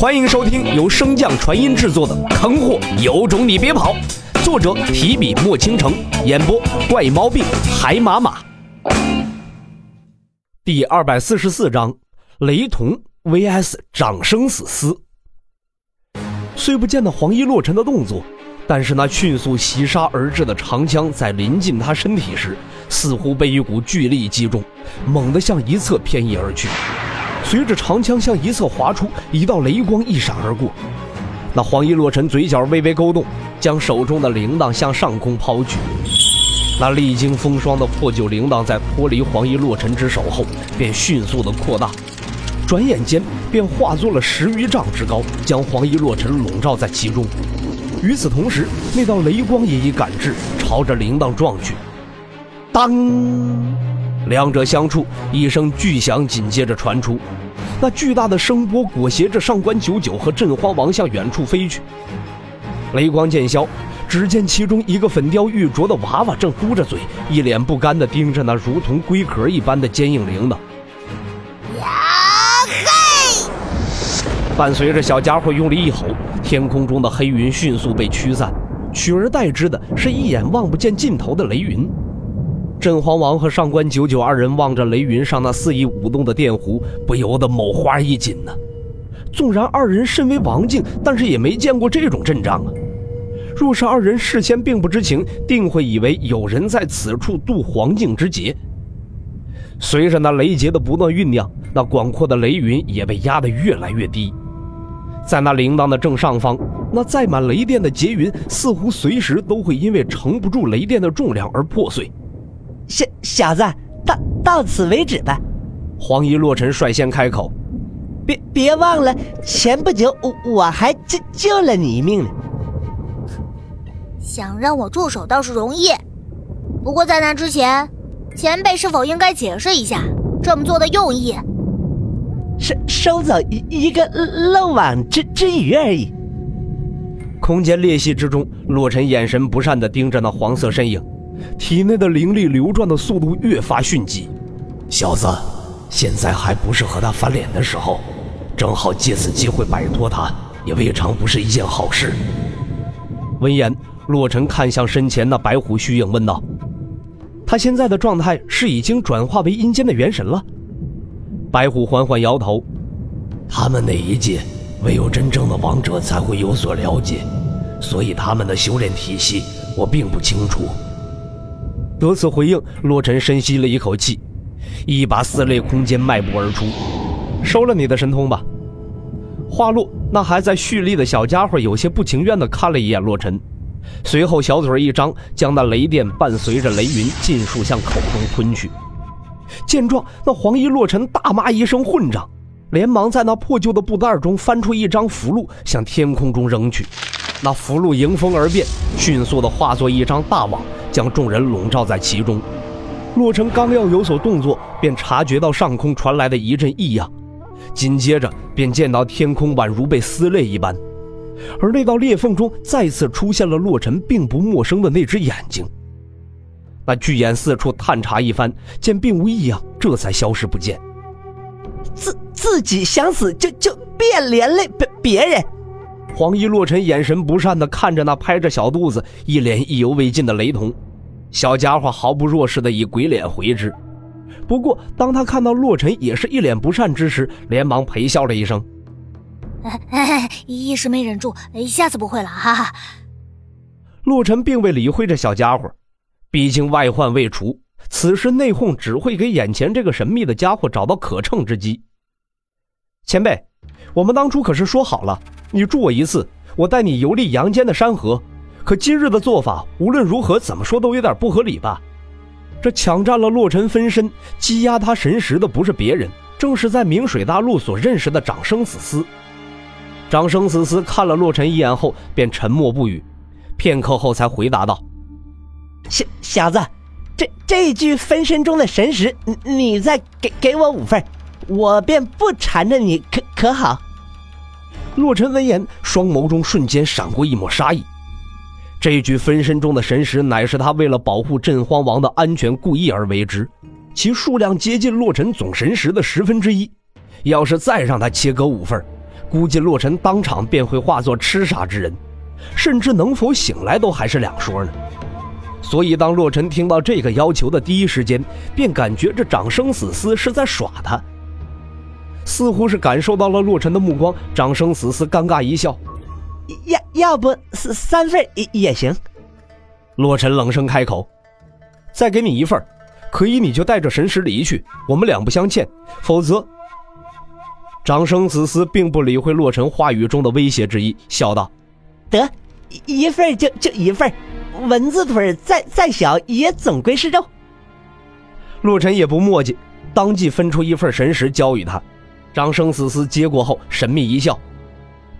欢迎收听由升降传音制作的《坑货有种你别跑》，作者提笔墨倾城，演播怪猫病海马马。第二百四十四章：雷同 VS 长生死丝。虽不见到黄衣洛尘的动作，但是那迅速袭杀而至的长枪在临近他身体时，似乎被一股巨力击中，猛地向一侧偏移而去。随着长枪向一侧划出，一道雷光一闪而过。那黄衣洛尘嘴角微微勾动，将手中的铃铛向上空抛去。那历经风霜的破旧铃铛在脱离黄衣洛尘之手后，便迅速的扩大，转眼间便化作了十余丈之高，将黄衣洛尘笼罩在其中。与此同时，那道雷光也已赶至，朝着铃铛撞去。当。两者相触，一声巨响紧接着传出，那巨大的声波裹挟着上官九九和镇荒王向远处飞去。雷光渐消，只见其中一个粉雕玉琢的娃娃正嘟着嘴，一脸不甘地盯着那如同龟壳一般的坚硬铃铛。呀嘿！伴随着小家伙用力一吼，天空中的黑云迅速被驱散，取而代之的是一眼望不见尽头的雷云。镇皇王和上官九九二人望着雷云上那肆意舞动的电弧，不由得眸花一紧呢。纵然二人身为王境，但是也没见过这种阵仗啊。若是二人事先并不知情，定会以为有人在此处渡黄境之劫。随着那雷劫的不断酝酿，那广阔的雷云也被压得越来越低。在那铃铛的正上方，那载满雷电的劫云似乎随时都会因为承不住雷电的重量而破碎。小小子，到到此为止吧。黄衣洛尘率先开口：“别别忘了，前不久我我还救救了你一命呢。想让我住手倒是容易，不过在那之前，前辈是否应该解释一下这么做的用意？收收走一一个漏网之之鱼而已。”空间裂隙之中，洛尘眼神不善的盯着那黄色身影。体内的灵力流转的速度越发迅疾，小子，现在还不是和他翻脸的时候，正好借此机会摆脱他，也未尝不是一件好事。闻言，洛尘看向身前那白虎虚影，问道：“他现在的状态是已经转化为阴间的元神了？”白虎缓缓摇头：“他们那一届，唯有真正的王者才会有所了解，所以他们的修炼体系，我并不清楚。”得此回应，洛尘深吸了一口气，一把撕裂空间迈步而出，收了你的神通吧。话落，那还在蓄力的小家伙有些不情愿地看了一眼洛尘，随后小嘴一张，将那雷电伴随着雷云尽数向口中吞去。见状，那黄衣洛尘大骂一声混账，连忙在那破旧的布袋中翻出一张符箓，向天空中扔去。那符箓迎风而变，迅速地化作一张大网。将众人笼罩在其中。洛尘刚要有所动作，便察觉到上空传来的一阵异样，紧接着便见到天空宛如被撕裂一般，而那道裂缝中再次出现了洛尘并不陌生的那只眼睛。那巨眼四处探查一番，见并无异样，这才消失不见。自自己想死就就别连累别别人。黄衣洛尘眼神不善的看着那拍着小肚子、一脸意犹未尽的雷同，小家伙毫不弱势的以鬼脸回之。不过，当他看到洛尘也是一脸不善之时，连忙陪笑了一声：“一时没忍住，下次不会了。”哈哈。洛尘并未理会这小家伙，毕竟外患未除，此时内讧只会给眼前这个神秘的家伙找到可乘之机。前辈，我们当初可是说好了。你助我一次，我带你游历阳间的山河。可今日的做法，无论如何怎么说都有点不合理吧？这抢占了洛尘分身，羁押他神识的不是别人，正是在明水大陆所认识的长生死司。长生死司看了洛尘一眼后，便沉默不语，片刻后才回答道：“小小子，这这具分身中的神识，你再给给我五份，我便不缠着你，可可好？”洛尘闻言，双眸中瞬间闪过一抹杀意。这具分身中的神石，乃是他为了保护镇荒王的安全故意而为之，其数量接近洛尘总神石的十分之一。要是再让他切割五份，估计洛尘当场便会化作痴傻之人，甚至能否醒来都还是两说呢。所以，当洛尘听到这个要求的第一时间，便感觉这长生死司是在耍他。似乎是感受到了洛尘的目光，长生死司尴尬一笑：“要要不三三份也也行。”洛尘冷声开口：“再给你一份，可以你就带着神石离去，我们两不相欠；否则……”长生死司并不理会洛尘话语中的威胁之意，笑道：“得，一份就就一份，蚊子腿再再小也总归是肉。”洛尘也不墨迹，当即分出一份神石交与他。长生死司接过后，神秘一笑：“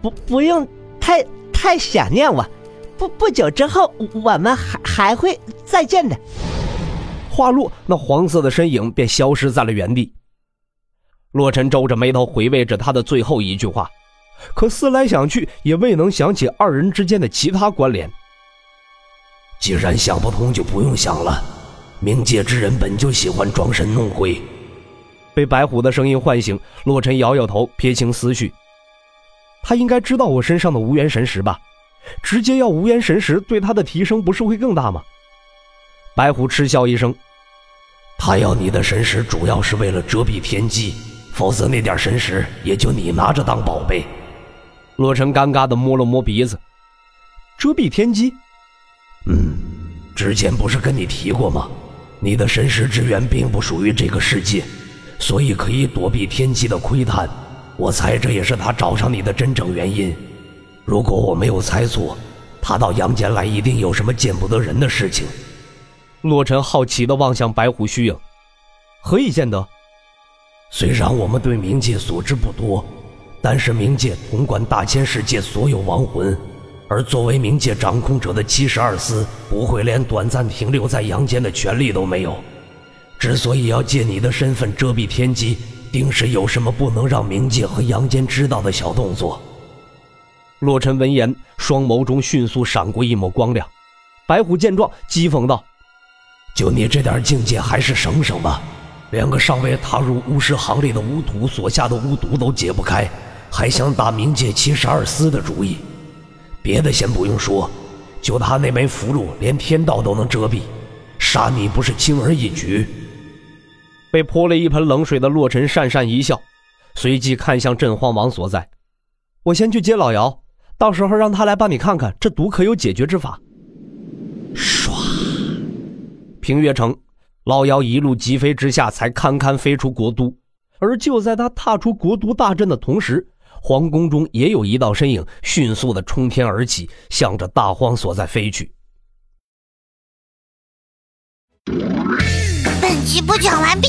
不不用太太想念我，不不久之后我们还还会再见的。”话落，那黄色的身影便消失在了原地。洛尘皱着眉头回味着他的最后一句话，可思来想去也未能想起二人之间的其他关联。既然想不通，就不用想了。冥界之人本就喜欢装神弄鬼。被白虎的声音唤醒，洛尘摇摇头，撇清思绪。他应该知道我身上的无缘神石吧？直接要无缘神石，对他的提升不是会更大吗？白虎嗤笑一声：“他要你的神石，主要是为了遮蔽天机。”否则那点神石也就你拿着当宝贝。洛尘尴尬的摸了摸鼻子，遮蔽天机。嗯，之前不是跟你提过吗？你的神石之源并不属于这个世界，所以可以躲避天机的窥探。我猜这也是他找上你的真正原因。如果我没有猜错，他到阳间来一定有什么见不得人的事情。洛尘好奇的望向白虎虚影，何以见得？虽然我们对冥界所知不多，但是冥界统管大千世界所有亡魂，而作为冥界掌控者的七十二司，不会连短暂停留在阳间的权利都没有。之所以要借你的身份遮蔽天机，定是有什么不能让冥界和阳间知道的小动作。洛尘闻言，双眸中迅速闪过一抹光亮。白虎见状，讥讽道：“就你这点境界，还是省省吧。”连个尚未踏入巫师行列的巫徒所下的巫毒都解不开，还想打冥界七十二司的主意？别的先不用说，就他那枚符箓，连天道都能遮蔽，杀你不是轻而易举？被泼了一盆冷水的洛尘讪讪一笑，随即看向镇荒王所在：“我先去接老姚，到时候让他来帮你看看这毒可有解决之法。”唰，平月城。老姚一路疾飞之下，才堪堪飞出国都。而就在他踏出国都大阵的同时，皇宫中也有一道身影迅速的冲天而起，向着大荒所在飞去。本集播讲完毕，